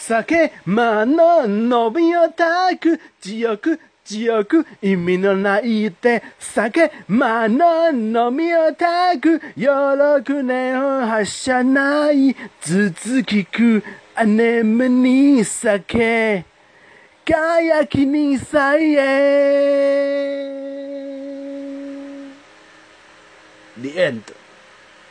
酒、まの伸びをたく、地獄、地獄、意味のないって、酒、まの飲みをたく、よろくねを発射ない、頭突きく、アネに酒、かやきにさえ。The end.